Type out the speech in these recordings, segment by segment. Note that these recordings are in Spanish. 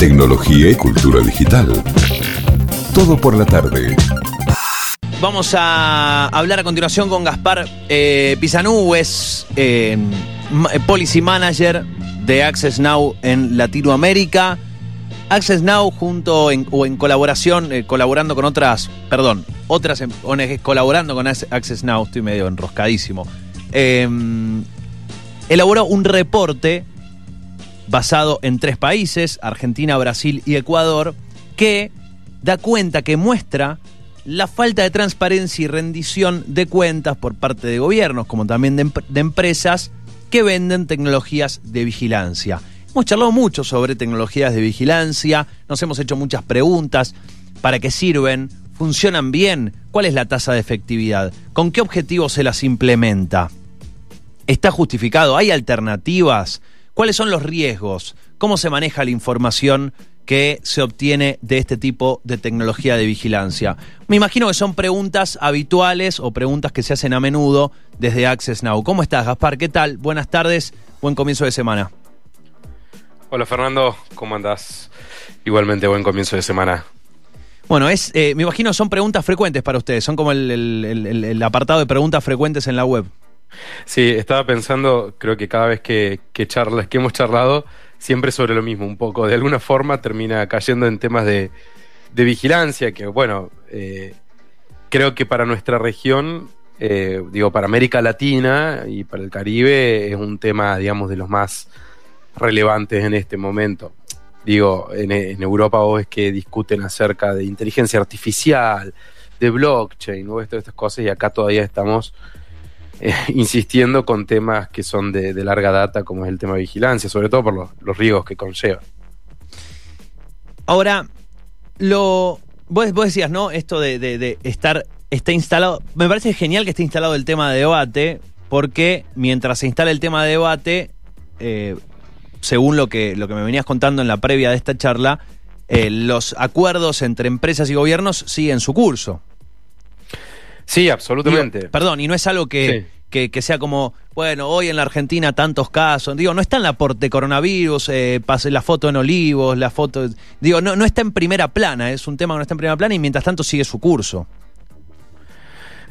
tecnología y cultura digital. Todo por la tarde. Vamos a hablar a continuación con Gaspar eh, Pisanú, es eh, ma- Policy Manager de Access Now en Latinoamérica. Access Now junto en- o en colaboración, eh, colaborando con otras, perdón, otras em- ONGs colaborando con Ac- Access Now, estoy medio enroscadísimo, eh, elaboró un reporte basado en tres países, Argentina, Brasil y Ecuador, que da cuenta, que muestra la falta de transparencia y rendición de cuentas por parte de gobiernos, como también de, empre- de empresas que venden tecnologías de vigilancia. Hemos charlado mucho sobre tecnologías de vigilancia, nos hemos hecho muchas preguntas, ¿para qué sirven? ¿Funcionan bien? ¿Cuál es la tasa de efectividad? ¿Con qué objetivo se las implementa? ¿Está justificado? ¿Hay alternativas? ¿Cuáles son los riesgos? ¿Cómo se maneja la información que se obtiene de este tipo de tecnología de vigilancia? Me imagino que son preguntas habituales o preguntas que se hacen a menudo desde Access Now. ¿Cómo estás, Gaspar? ¿Qué tal? Buenas tardes, buen comienzo de semana. Hola Fernando, ¿cómo andás? Igualmente buen comienzo de semana. Bueno, es, eh, me imagino son preguntas frecuentes para ustedes, son como el, el- el- el- el apartado de preguntas frecuentes en la web. Sí, estaba pensando, creo que cada vez que, que hemos charlado, siempre sobre lo mismo, un poco. De alguna forma termina cayendo en temas de, vigilancia, que bueno, eh, creo que para nuestra región, eh, digo, para América Latina y para el Caribe, es un tema, digamos, de los más relevantes en este momento. Digo, en, Europa vos ves que discuten acerca de inteligencia artificial, de blockchain, ¿no? todas estas cosas, y acá todavía estamos eh, insistiendo con temas que son de, de larga data, como es el tema de vigilancia, sobre todo por los, los riesgos que conlleva. Ahora, lo. Vos, vos decías, ¿no? Esto de, de- de estar. Está instalado. Me parece genial que esté instalado el tema de debate, porque mientras se instala el tema de debate, eh, según lo que, lo que me venías contando en la previa de esta charla, eh, los acuerdos entre empresas y gobiernos siguen su curso. Sí, absolutamente. Perdón, y no es algo que, Sí. Que, sea como, bueno, hoy en la Argentina tantos casos. Digo, no está en la porte coronavirus, eh, la foto en Olivos, la foto. Digo, no, no está en primera plana, es un tema que no está en primera plana y mientras tanto sigue su curso.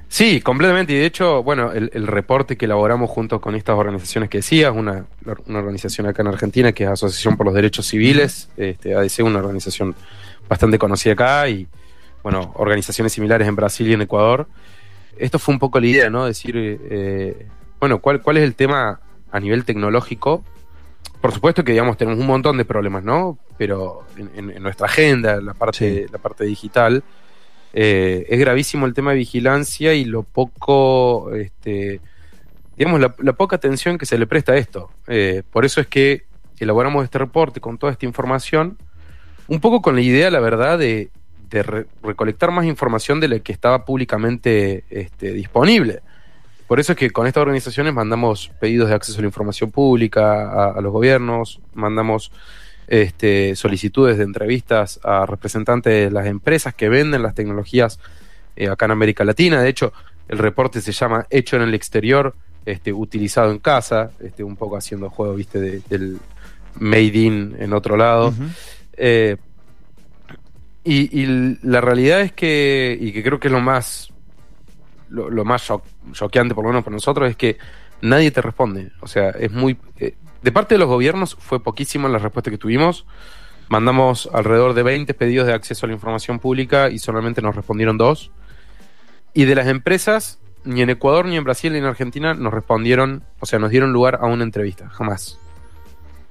Sí, completamente. Y de hecho, bueno, el, el reporte que elaboramos junto con estas organizaciones que decías, una, una organización acá en Argentina que es Asociación por los Derechos Civiles, este, ADC, una organización bastante conocida acá, y bueno, organizaciones similares en Brasil y en Ecuador. Esto fue un poco la idea, ¿no? Decir, eh, bueno, ¿cuál, ¿cuál es el tema a nivel tecnológico? Por supuesto que, digamos, tenemos un montón de problemas, ¿no? Pero en, en- en nuestra agenda, la parte, la parte digital, eh, es gravísimo el tema de vigilancia y lo poco, este, digamos, la, la poca atención que se le presta a esto. Eh, por eso es que elaboramos este reporte con toda esta información, un poco con la idea, la verdad, de, de re- recolectar más información de la que estaba públicamente este, disponible. Por eso es que con estas organizaciones mandamos pedidos de acceso a la información pública a, a los gobiernos, mandamos este, solicitudes de entrevistas a representantes de las empresas que venden las tecnologías eh, acá en América Latina. De hecho, el reporte se llama Hecho en el exterior, este, utilizado en casa, este, un poco haciendo juego, viste, de- del made in en otro lado. Eh, y, y la realidad es que, y que creo que es lo más, lo, lo más choqueante, por lo menos para nosotros, es que nadie te responde. O sea, es muy... eh, de parte de los gobiernos fue poquísima la respuesta que tuvimos. Mandamos alrededor de 20 pedidos de acceso a la información pública y solamente nos respondieron dos. Y de las empresas, ni en Ecuador, ni en Brasil, ni en Argentina nos respondieron, o sea, nos dieron lugar a una entrevista, jamás.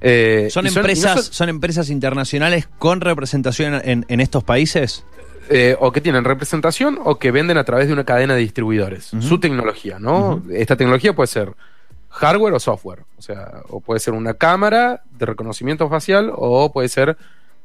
Eh, ¿Son no empresas, son- ¿Son empresas internacionales con representación en, en estos países? eh, o que tienen representación o que venden a través de una cadena de distribuidores su tecnología, ¿no? Esta tecnología puede ser hardware o software, o sea, o puede ser una cámara de reconocimiento facial o puede ser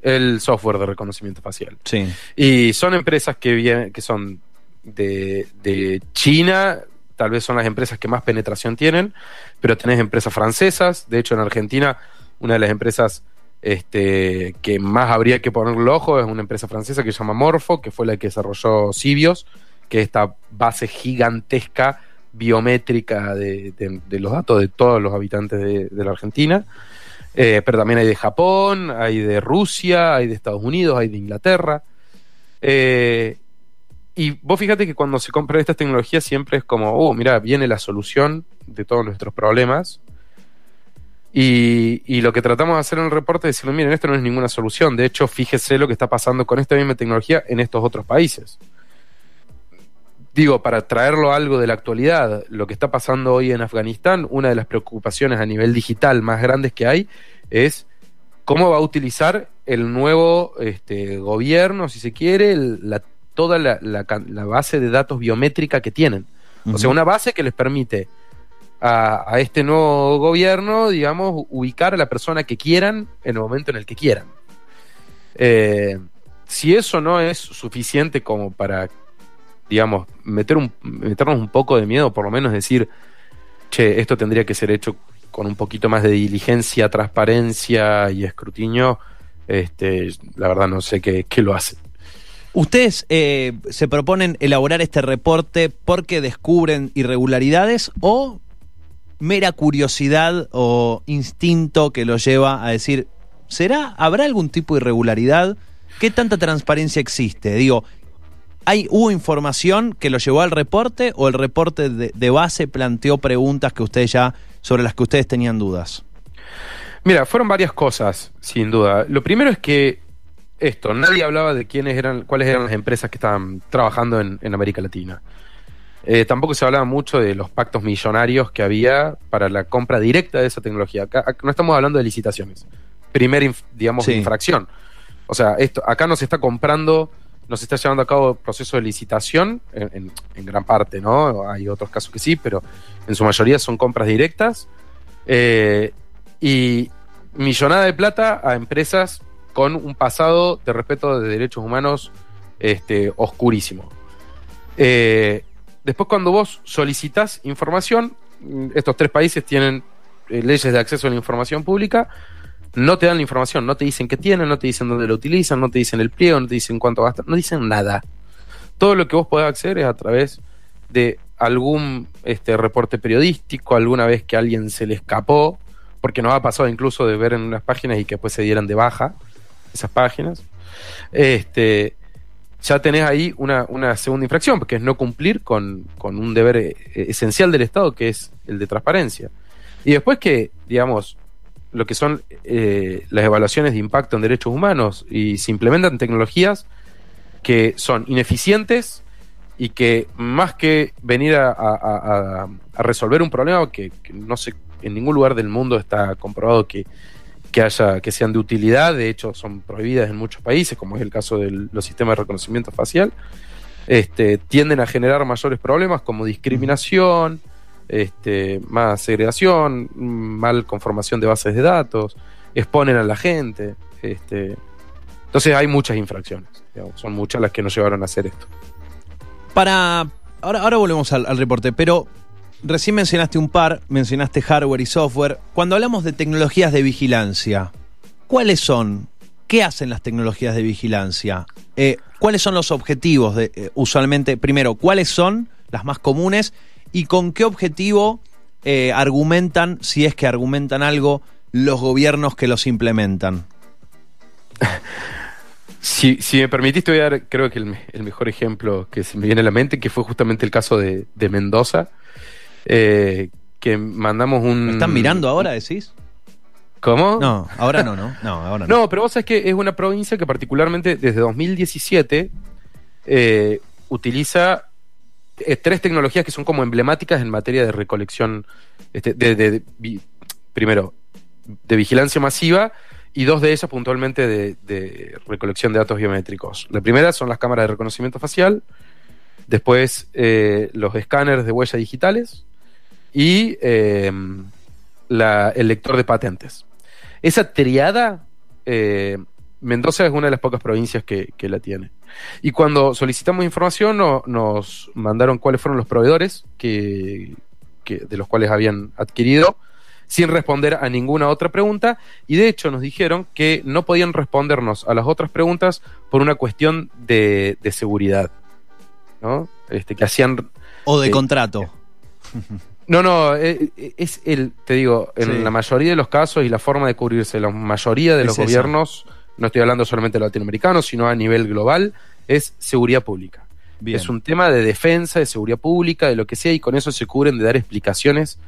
el software de reconocimiento facial. Sí. Y son empresas que, vienen, que son de, de China, tal vez son las empresas que más penetración tienen, pero tenés empresas francesas, de hecho en Argentina una de las empresas este, que más habría que ponerle ojo es una empresa francesa que se llama Morpho, que fue la que desarrolló Sibios, que es esta base gigantesca biométrica de, los datos de todos los habitantes de, la Argentina. Eh, pero también hay de Japón, hay de Rusia, hay de Estados Unidos, hay de Inglaterra. Eh, y vos fíjate que cuando se compra esta tecnología siempre es como, oh, mira, viene la solución de todos nuestros problemas. Y, y, lo que tratamos de hacer en el reporte es decirle, miren, esto no es ninguna solución. De hecho, fíjese lo que está pasando con esta misma tecnología en estos otros países. Digo, para traerlo a algo de la actualidad, lo que está pasando hoy en Afganistán, una de las preocupaciones a nivel digital más grandes que hay es cómo va a utilizar el nuevo este, gobierno, si se quiere, el, la toda la, base de datos biométrica que tienen. O sea, una base que les permite a, este nuevo gobierno, digamos, ubicar a la persona que quieran en el momento en el que quieran. Eh, si eso no es suficiente como para, digamos, meter un, meternos un poco de miedo, por lo menos decir, che, esto tendría que ser hecho con un poquito más de diligencia, transparencia y escrutinio, este, la verdad no sé qué, lo hace. ¿Ustedes eh, se proponen elaborar este reporte porque descubren irregularidades o mera curiosidad o instinto que los lleva a decir, ¿será, habrá algún tipo de irregularidad? ¿Qué tanta transparencia existe? Digo, ¿hay, ¿hubo información que lo llevó al reporte o el reporte de, de base planteó preguntas que ustedes ya, sobre las que ustedes tenían dudas? Mira, fueron varias cosas, sin duda. Lo primero es que esto, nadie hablaba de quiénes eran, cuáles eran las empresas que estaban trabajando en, América Latina. Eh, tampoco se hablaba mucho de los pactos millonarios que había para la compra directa de esa tecnología. Acá, no estamos hablando de licitaciones. Primera, digamos, infracción. O sea, esto, acá no se está comprando, no se está llevando a cabo proceso de licitación, en, gran parte, ¿no? Hay otros casos que sí, pero en su mayoría son compras directas. Eh, y millonada de plata a empresas con un pasado de respeto de derechos humanos este, oscurísimo. Eh, después cuando vos solicitas información, mm, estos tres países tienen eh, leyes de acceso a la información pública, no te dan la información, no te dicen qué tienen, no te dicen dónde lo utilizan, no te dicen el pliego, no te dicen cuánto gastan, no dicen nada. Todo lo que vos podés acceder es a través de algún este, reporte periodístico, alguna vez que alguien se le escapó, porque nos ha pasado incluso de ver en unas páginas y que después se dieran de baja esas páginas, este, ya tenés ahí una, segunda infracción, porque es no cumplir con, un deber eh, esencial del Estado, que es el de transparencia. Y después que, digamos, lo que son eh, las evaluaciones de impacto en derechos humanos y se implementan tecnologías que son ineficientes y que más que venir a, resolver un problema que, que, no sé, en ningún lugar del mundo está comprobado que que haya que sean de utilidad, de hecho son prohibidas en muchos países, como es el caso de los sistemas de reconocimiento facial, este, tienden a generar mayores problemas como discriminación, este, más segregación, mal conformación de bases de datos, exponen a la gente. Este, entonces hay muchas infracciones, son muchas las que nos llevaron a hacer esto. Para. Ahora, ahora volvemos al reporte, pero Recién mencionaste un par, mencionaste hardware y software. Cuando hablamos de tecnologías de vigilancia, ¿cuáles son? ¿Qué hacen las tecnologías de vigilancia? Eh, ¿Cuáles son los objetivos de, eh, usualmente? Primero, ¿cuáles son las más comunes? ¿Y con qué objetivo eh, argumentan, si es que argumentan algo, los gobiernos que los implementan? Si, me permitiste, voy a dar, creo que el, mejor ejemplo que se me viene a la mente, que fue justamente el caso de Mendoza, eh, que mandamos un... ¿Me están mirando ahora, decís? ¿Cómo? No, ahora no, ¿no? No, ahora no. No, pero vos sabés que es una provincia que particularmente desde 2017 eh, utiliza eh, tres tecnologías que son como emblemáticas en materia de recolección, este, de, primero, de vigilancia masiva y dos de ellas puntualmente de, de, recolección de datos biométricos. La primera son las cámaras de reconocimiento facial, después los escáneres de huellas digitales y em, el lector de patentes. Esa triada, eh, Mendoza es una de las pocas provincias que, la tiene. Y cuando solicitamos información nos mandaron cuáles fueron los proveedores que, de los cuales habían adquirido sin responder a ninguna otra pregunta y de hecho nos dijeron que no podían respondernos a las otras preguntas por una cuestión de, seguridad, ¿no? Este, que hacían... O de eh, contrato. No, no, eh, eh, es el, te digo, en Sí. la mayoría de los casos y la forma de cubrirse la mayoría de los gobiernos, no estoy hablando solamente de latinoamericanos, sino a nivel global, es seguridad pública. Bien. Es un tema de defensa, de seguridad pública, de lo que sea, y con eso se cubren de dar explicaciones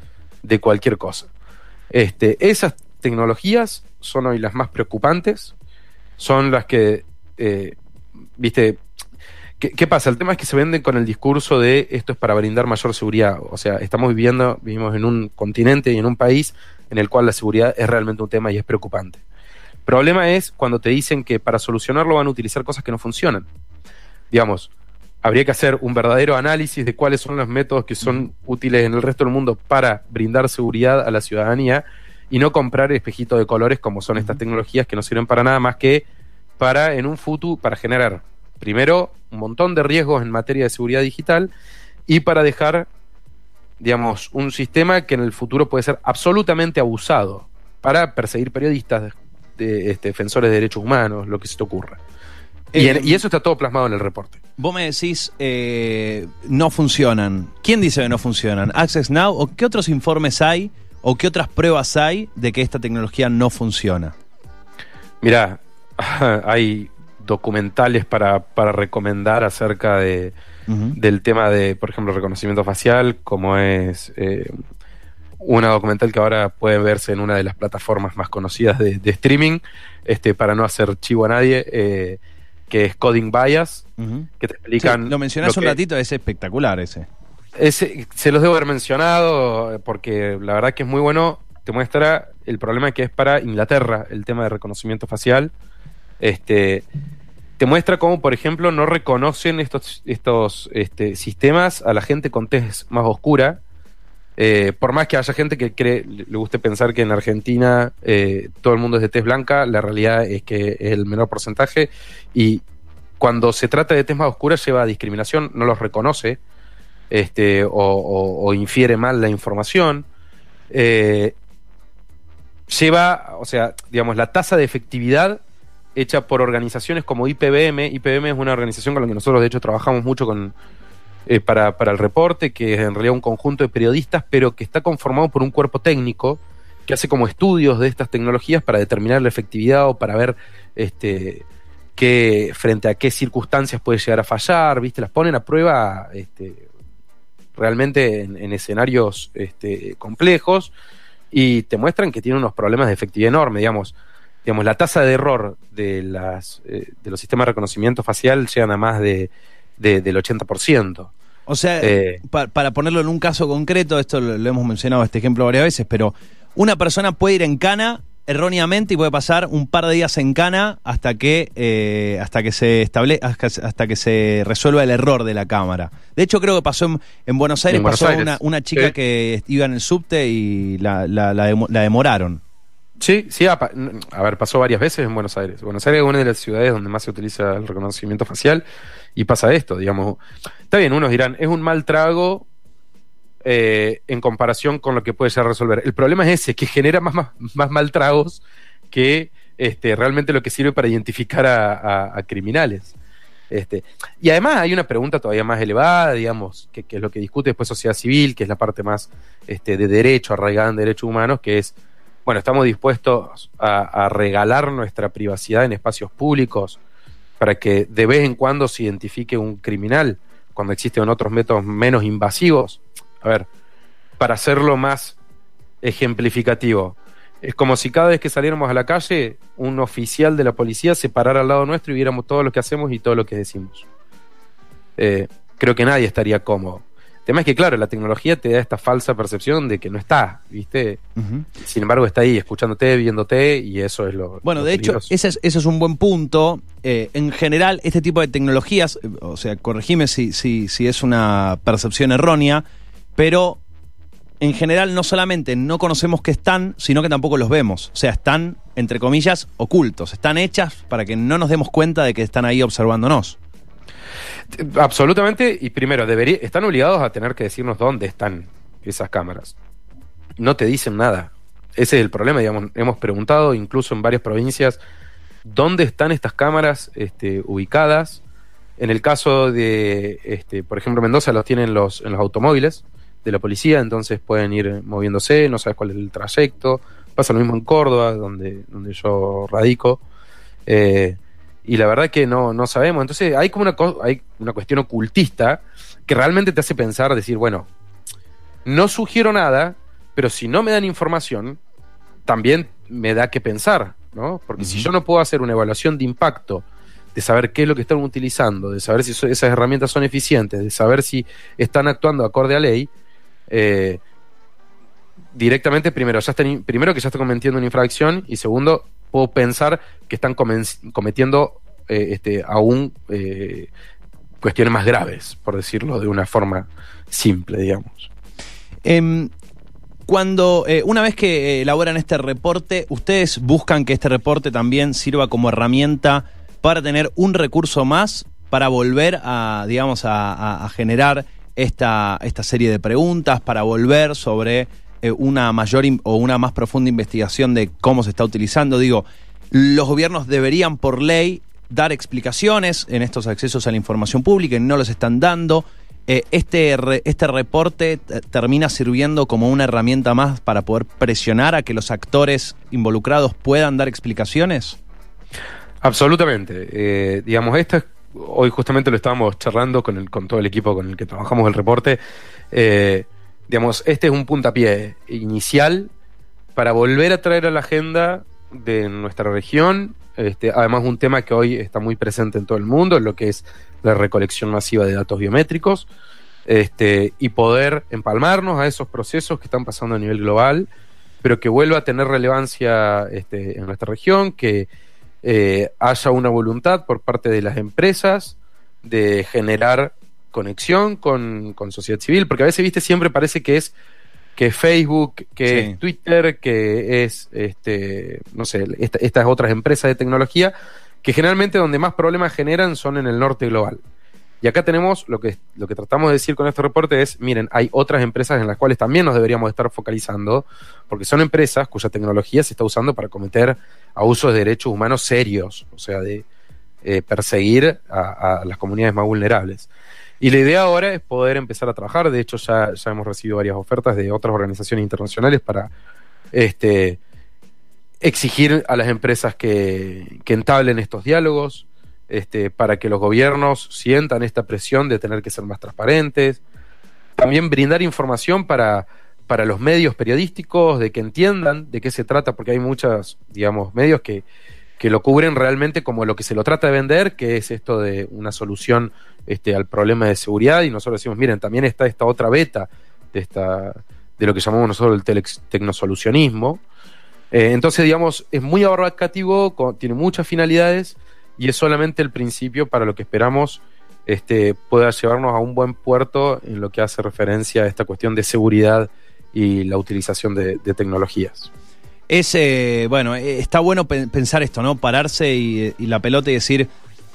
de cualquier cosa. Este, esas tecnologías son hoy las más preocupantes, son las que, eh, viste, ¿qué, qué pasa? El tema es que se venden con el discurso de esto es para brindar mayor seguridad. O sea, estamos viviendo, vivimos en un continente y en un país en el cual la seguridad es realmente un tema y es preocupante. El problema es cuando te dicen que para solucionarlo van a utilizar cosas que no funcionan. Digamos, habría que hacer un verdadero análisis de cuáles son los métodos que son útiles en el resto del mundo para brindar seguridad a la ciudadanía y no comprar espejitos de colores como son estas tecnologías que no sirven para nada más que para en un futuro, para generar primero un montón de riesgos en materia de seguridad digital y para dejar, digamos, un sistema que en el futuro puede ser absolutamente abusado para perseguir periodistas, de, este, defensores de derechos humanos, lo que se te ocurra. Y, Eh, en- y eso está todo plasmado en el reporte. Vos me decís, eh, no funcionan. ¿Quién dice que no funcionan? ¿Access Now? ¿O qué otros informes hay? ¿O qué otras pruebas hay de que esta tecnología no funciona? Mirá, hay documentales para, para recomendar acerca de, del tema de, por ejemplo, reconocimiento facial, como es eh, una documental que ahora puede verse en una de las plataformas más conocidas de, de streaming, este, para no hacer chivo a nadie, eh, que es Coding Bias, que te Sí, explican... lo mencionás lo un que- ratito, es espectacular ese. ese- se los debo haber mencionado porque la verdad que es muy bueno. Te muestra el problema que es para Inglaterra el tema de reconocimiento facial. Este, te muestra cómo, por ejemplo, no reconocen estos, estos este, sistemas a la gente con tez más oscura. Eh, por más que haya gente que cree, le guste pensar que en Argentina eh, todo el mundo es de tez blanca, la realidad es que es el menor porcentaje. Y cuando se trata de tez más oscura, lleva a discriminación, no los reconoce este, o infiere mal la información. Eh, lleva, o sea, digamos, la tasa de efectividad hecha por organizaciones como IPBM. IPBM es una organización con la que nosotros, de hecho, trabajamos mucho con, eh, para, para el reporte, que es en realidad un conjunto de periodistas, pero que está conformado por un cuerpo técnico que hace como estudios de estas tecnologías para determinar la efectividad o para ver este, qué, frente a qué circunstancias puede llegar a fallar, ¿viste? Las ponen a prueba este, realmente en, en escenarios este, complejos y te muestran que tiene unos problemas de efectividad enormes, digamos. Digamos, la tasa de error de, las, eh, de los sistemas de reconocimiento facial llegan a más de, de- del 80%. O sea, Eh. pa- para ponerlo en un caso concreto, esto lo, lo hemos mencionado este ejemplo varias veces, pero una persona puede ir en cana erróneamente y puede pasar un par de días en cana hasta que eh, hasta que se estable hasta, hasta que se resuelva el error de la cámara. De hecho, creo que pasó en, en Buenos Aires, En Buenos pasó Aires. Una, una chica que iba en el subte y la, la, la demoraron. Sí, sí, a, ver, pasó varias veces en Buenos Aires. Buenos Aires es una de las ciudades donde más se utiliza el reconocimiento facial y pasa esto, digamos. Está bien, unos dirán, es un mal trago eh, en comparación con lo que puede llegar a resolver. El problema es ese, que genera más, más, más mal tragos que este, realmente lo que sirve para identificar a, criminales. Este, y además hay una pregunta todavía más elevada, digamos, que, que es lo que discute después sociedad civil, que es la parte más este, de derecho, arraigada en derechos humanos, que es, bueno, estamos dispuestos a, regalar nuestra privacidad en espacios públicos para que de vez en cuando se identifique un criminal, cuando existen otros métodos menos invasivos. A ver, para hacerlo más ejemplificativo. Es como si cada vez que saliéramos a la calle, un oficial de la policía se parara al lado nuestro y viéramos todo lo que hacemos y todo lo que decimos. Eh, creo que nadie estaría cómodo. El tema es que, claro, la tecnología te da esta falsa percepción de que no está, ¿viste? Sin embargo, está ahí, escuchándote, viéndote, y eso es lo. Bueno, lo de hecho, ese es, ese es un buen punto. Eh, en general, este tipo de tecnologías, eh, o sea, corregime si, si, si es una percepción errónea, pero en general no solamente no conocemos que están, sino que tampoco los vemos. O sea, están, entre comillas, ocultos. Están hechas para que no nos demos cuenta de que están ahí observándonos. Absolutamente, y primero, debería, están obligados a tener que decirnos dónde están esas cámaras. No te dicen nada. Ese es el problema, digamos. Hemos preguntado incluso en varias provincias dónde están estas cámaras este, ubicadas. En el caso de, este, por ejemplo, Mendoza los tienen los, en los automóviles, de la policía, entonces pueden ir moviéndose, no sabes cuál es el trayecto. Pasa lo mismo en Córdoba, donde, donde yo radico. Eh, y la verdad que no, no sabemos. Entonces hay como una, hay una cuestión ocultista que realmente te hace pensar, decir, bueno, no sugiero nada, pero si no me dan información, también me da que pensar, ¿no? Porque si yo no puedo hacer una evaluación de impacto, de saber qué es lo que están utilizando, de saber si esas herramientas son eficientes, de saber si están actuando acorde a ley, eh, directamente, primero, ya están, primero que ya están cometiendo una infracción y segundo, puedo pensar que están cometiendo eh, este, aún eh, cuestiones más graves, por decirlo de una forma simple, digamos. Em, cuando, eh, una vez que elaboran este reporte, ¿ustedes buscan que este reporte también sirva como herramienta para tener un recurso más para volver a, digamos, a, generar esta, esta serie de preguntas, para volver sobre una mayor o una más profunda investigación de cómo se está utilizando. Digo, los gobiernos deberían por ley dar explicaciones en estos accesos a la información pública y no los están dando. Eh, este, este reporte termina sirviendo como una herramienta más para poder presionar a que los actores involucrados puedan dar explicaciones. Absolutamente. Eh, digamos, esto hoy justamente lo estábamos charlando con, con todo el equipo con el que trabajamos el reporte. Eh, digamos, este es un puntapié inicial para volver a traer a la agenda de nuestra región, este, además un tema que hoy está muy presente en todo el mundo, lo que es la recolección masiva de datos biométricos, este, y poder empalmarnos a esos procesos que están pasando a nivel global, pero que vuelva a tener relevancia este, en nuestra región, que eh, haya una voluntad por parte de las empresas de generar conexión con, sociedad civil, porque a veces, viste, siempre parece que es que Facebook, que es Twitter, que es, este, no sé, estas otras empresas de tecnología, que generalmente donde más problemas generan son en el norte global. Y acá tenemos lo que, lo que tratamos de decir con este reporte es, miren, hay otras empresas en las cuales también nos deberíamos estar focalizando, porque son empresas cuya tecnología se está usando para cometer abusos de derechos humanos serios, o sea, de eh, perseguir a, las comunidades más vulnerables. Y la idea ahora es poder empezar a trabajar. De hecho, ya, hemos recibido varias ofertas de otras organizaciones internacionales para este, exigir a las empresas que, entablen estos diálogos, este, para que los gobiernos sientan esta presión de tener que ser más transparentes. También brindar información para, para los medios periodísticos, de que entiendan de qué se trata, porque hay muchos, digamos, medios que, que lo cubren realmente como lo que se lo trata de vender, que es esto de una solución este, al problema de seguridad y nosotros decimos, miren, también está esta otra beta de, esta, de lo que llamamos nosotros el tecnosolucionismo. Eh, entonces, digamos, es muy abarcativo, tiene muchas finalidades y es solamente el principio para lo que esperamos este, pueda llevarnos a un buen puerto en lo que hace referencia a esta cuestión de seguridad y la utilización de, tecnologías. Es, eh, bueno, eh, está bueno pensar esto, ¿no? Pararse y la pelota y decir,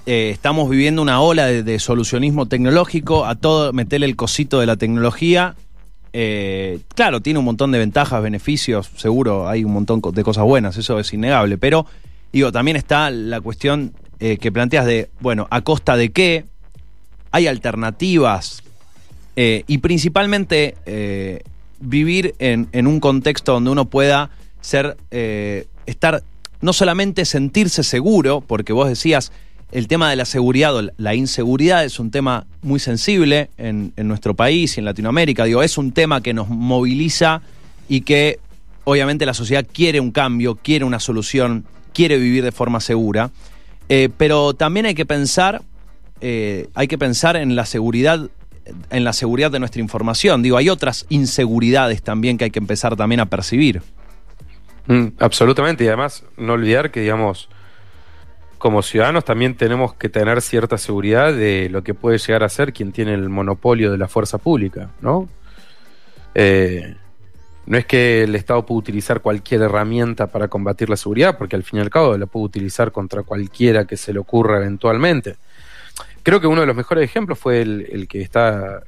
eh, estamos viviendo una ola de, solucionismo tecnológico, a todo meterle el cosito de la tecnología. Eh, claro, tiene un montón de ventajas, beneficios, seguro hay un montón de cosas buenas, eso es innegable, pero digo, también está la cuestión eh, que planteas de, bueno, ¿a costa de qué? ¿Hay alternativas? y principalmente vivir en, en, un contexto donde uno pueda ser, estar, no solamente sentirse seguro, porque vos decías, el tema de la seguridad o la inseguridad es un tema muy sensible en, nuestro país y en Latinoamérica. Digo, es un tema que nos moviliza y que obviamente la sociedad quiere un cambio, quiere una solución, quiere vivir de forma segura. Eh, pero también hay que pensar, eh, hay que pensar en la seguridad, en la seguridad de nuestra información. Digo, hay otras inseguridades también que hay que empezar también a percibir. Mm, absolutamente, y además no olvidar que, digamos, como ciudadanos también tenemos que tener cierta seguridad de lo que puede llegar a ser quien tiene el monopolio de la fuerza pública, ¿no? Eh, no es que el Estado pueda utilizar cualquier herramienta para combatir la seguridad, porque al fin y al cabo la puede utilizar contra cualquiera que se le ocurra eventualmente. Creo que uno de los mejores ejemplos fue el, que está,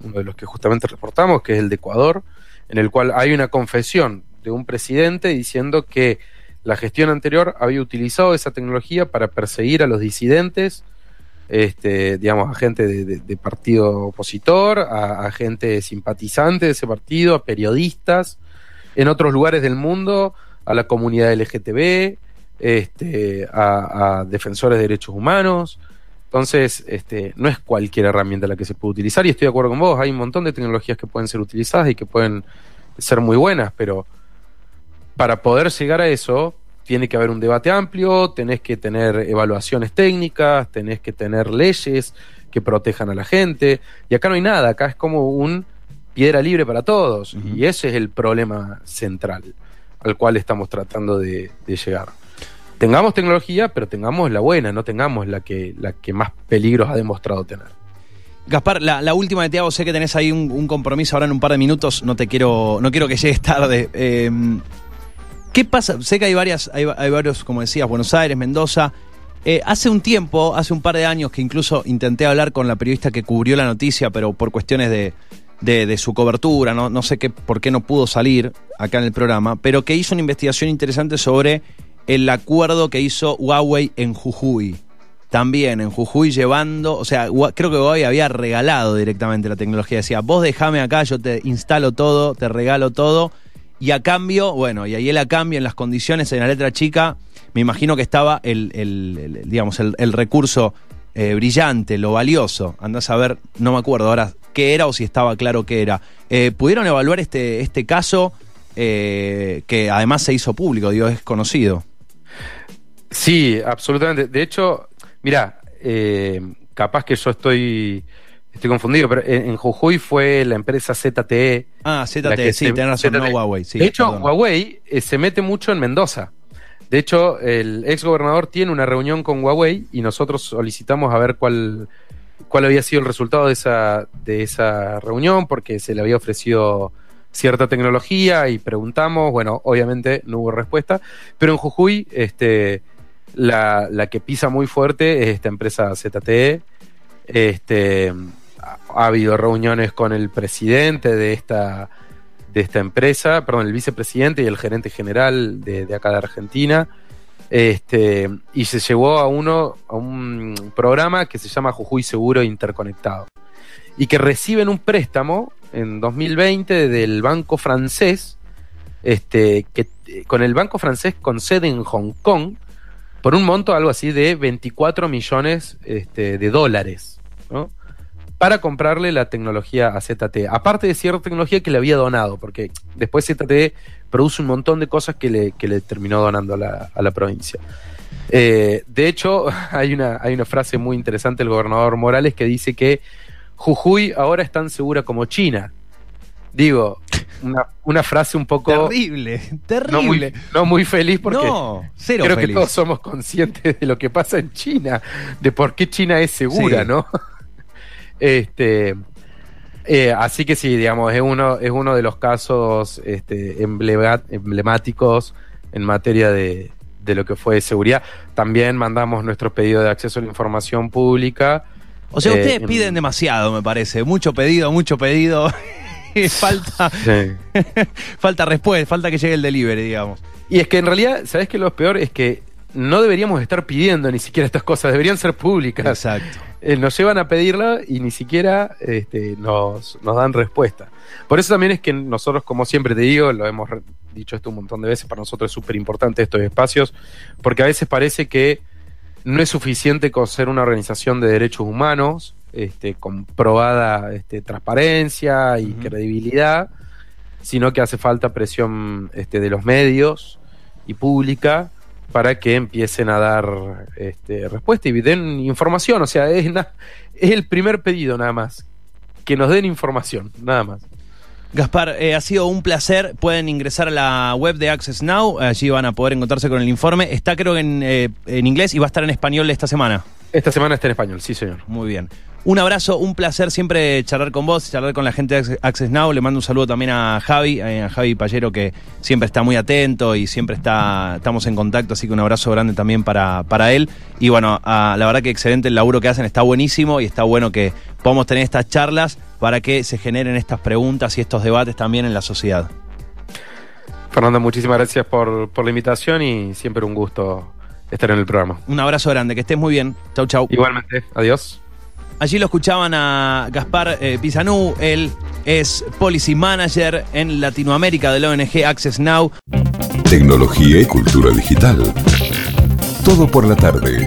uno de los que justamente reportamos, que es el de Ecuador, en el cual hay una confesión de un presidente diciendo que la gestión anterior había utilizado esa tecnología para perseguir a los disidentes este, digamos, a gente de, partido opositor, a, gente simpatizante de ese partido, a periodistas, en otros lugares del mundo, a la comunidad LGTB, este, a, a defensores de derechos humanos. Entonces, este, no es cualquier herramienta la que se puede utilizar, y estoy de acuerdo con vos, hay un montón de tecnologías que pueden ser utilizadas y que pueden ser muy buenas, pero para poder llegar a eso, tiene que haber un debate amplio, tenés que tener evaluaciones técnicas, tenés que tener leyes que protejan a la gente, y acá no hay nada, acá es como un piedra libre para todos, y ese es el problema central al cual estamos tratando de, de llegar. Tengamos tecnología, pero tengamos la buena, no tengamos la que, la que más peligros ha demostrado tener. Gaspar, la, la última de te hago, sé que tenés ahí un, un compromiso ahora en un par de minutos, no te quiero, no quiero que llegues tarde. Eh, ¿Qué pasa? Sé que hay varias, hay, hay varios, como decías, Buenos Aires, Mendoza. Eh, hace un tiempo, hace un par de años, que incluso intenté hablar con la periodista que cubrió la noticia, pero por cuestiones de, de- su cobertura, no, no sé qué, por qué no pudo salir acá en el programa, pero que hizo una investigación interesante sobre el acuerdo que hizo Huawei en Jujuy. También en Jujuy llevando, o sea, creo que Huawei había regalado directamente la tecnología. Decía, vos déjame acá, yo te instalo todo, te regalo todo. Y a cambio, bueno, y ahí él a cambio, en las condiciones, en la letra chica, me imagino que estaba el, el- digamos, el, recurso eh, brillante, lo valioso. Andás a ver, no me acuerdo ahora qué era o si estaba claro qué era. Eh, ¿Pudieron evaluar este, este caso eh, que además se hizo público, digo, es conocido? Sí, absolutamente. De hecho, mira, capaz que yo estoy, estoy confundido, pero en, Jujuy fue la empresa ZTE. Ah, ZTE, que sí, se- tenés razón, no ZTE. Huawei. Sí, de hecho, perdón. Huawei eh, se mete mucho en Mendoza. De hecho, el ex gobernador tiene una reunión con Huawei y nosotros solicitamos a ver cuál, cuál había sido el resultado de esa, de esa reunión, porque se le había ofrecido cierta tecnología y preguntamos, bueno, obviamente no hubo respuesta, pero en Jujuy, este, la, la que pisa muy fuerte es esta empresa ZTE. Este, ha, ha habido reuniones con el presidente de esta, de esta empresa, perdón, el vicepresidente y el gerente general de, de acá de Argentina. Este, y se llevó a uno a un programa que se llama Jujuy Seguro Interconectado y que reciben un préstamo en 2020 del banco francés, este, que con el banco francés con sede en Hong Kong por un monto algo así de 24 millones este, de dólares, ¿no? Para comprarle la tecnología a ZTE. Aparte de cierta tecnología que le había donado, porque después ZTE produce un montón de cosas que le, que le terminó donando a la, a la provincia. Eh, de hecho, hay una, hay una frase muy interesante del gobernador Morales que dice que Jujuy ahora es tan segura como China. Digo, una, una frase un poco Terrible, no muy, terrible. no muy feliz porque no, cero creo feliz. que todos somos conscientes de lo que pasa en China, de por qué China es segura, Sí. ¿no? Este, eh, así que sí, digamos, es uno, es uno de los casos este, emblemáticos en materia de, de lo que fue seguridad. También mandamos nuestro pedido de acceso a la información pública. O sea, Eh, ustedes en- piden demasiado, me parece. Mucho pedido, mucho pedido. Falta, Sí. falta respuesta, falta que llegue el delivery, digamos. Y es que en realidad, ¿sabes qué? Lo peor es que no deberíamos estar pidiendo ni siquiera estas cosas, deberían ser públicas. Exacto. Eh, nos llevan a pedirla y ni siquiera este, nos, nos dan respuesta. Por eso también es que nosotros, como siempre te digo, lo hemos dicho esto un montón de veces, para nosotros es súper importante estos espacios, porque a veces parece que no es suficiente con ser una organización de derechos humanos, este, con probada este, transparencia y credibilidad, sino que hace falta presión este, de los medios y pública para que empiecen a dar este, respuesta y den información. O sea, es, el primer pedido nada más. Que nos den información, nada más. Gaspar, eh, ha sido un placer. Pueden ingresar a la web de Access Now. Allí van a poder encontrarse con el informe. Está creo que en, eh, en inglés y va a estar en español esta semana. Esta semana está en español, sí, señor. Muy bien. Un abrazo, un placer siempre charlar con vos, charlar con la gente de Acce- Access Now. Le mando un saludo también a Javi, eh, a Javi Pallero, que siempre está muy atento y siempre está, estamos en contacto, así que un abrazo grande también para, para él. Y bueno, la verdad que excelente el laburo que hacen, está buenísimo y está bueno que podamos tener estas charlas para que se generen estas preguntas y estos debates también en la sociedad. Fernando, muchísimas gracias por, por la invitación y siempre un gusto estar en el programa. Un abrazo grande, que estés muy bien. Chau, chau. Igualmente, adiós. Allí lo escuchaban a Gaspar eh, él es Policy Manager en Latinoamérica de ONG Access Now. Tecnología y cultura digital. Todo por la tarde.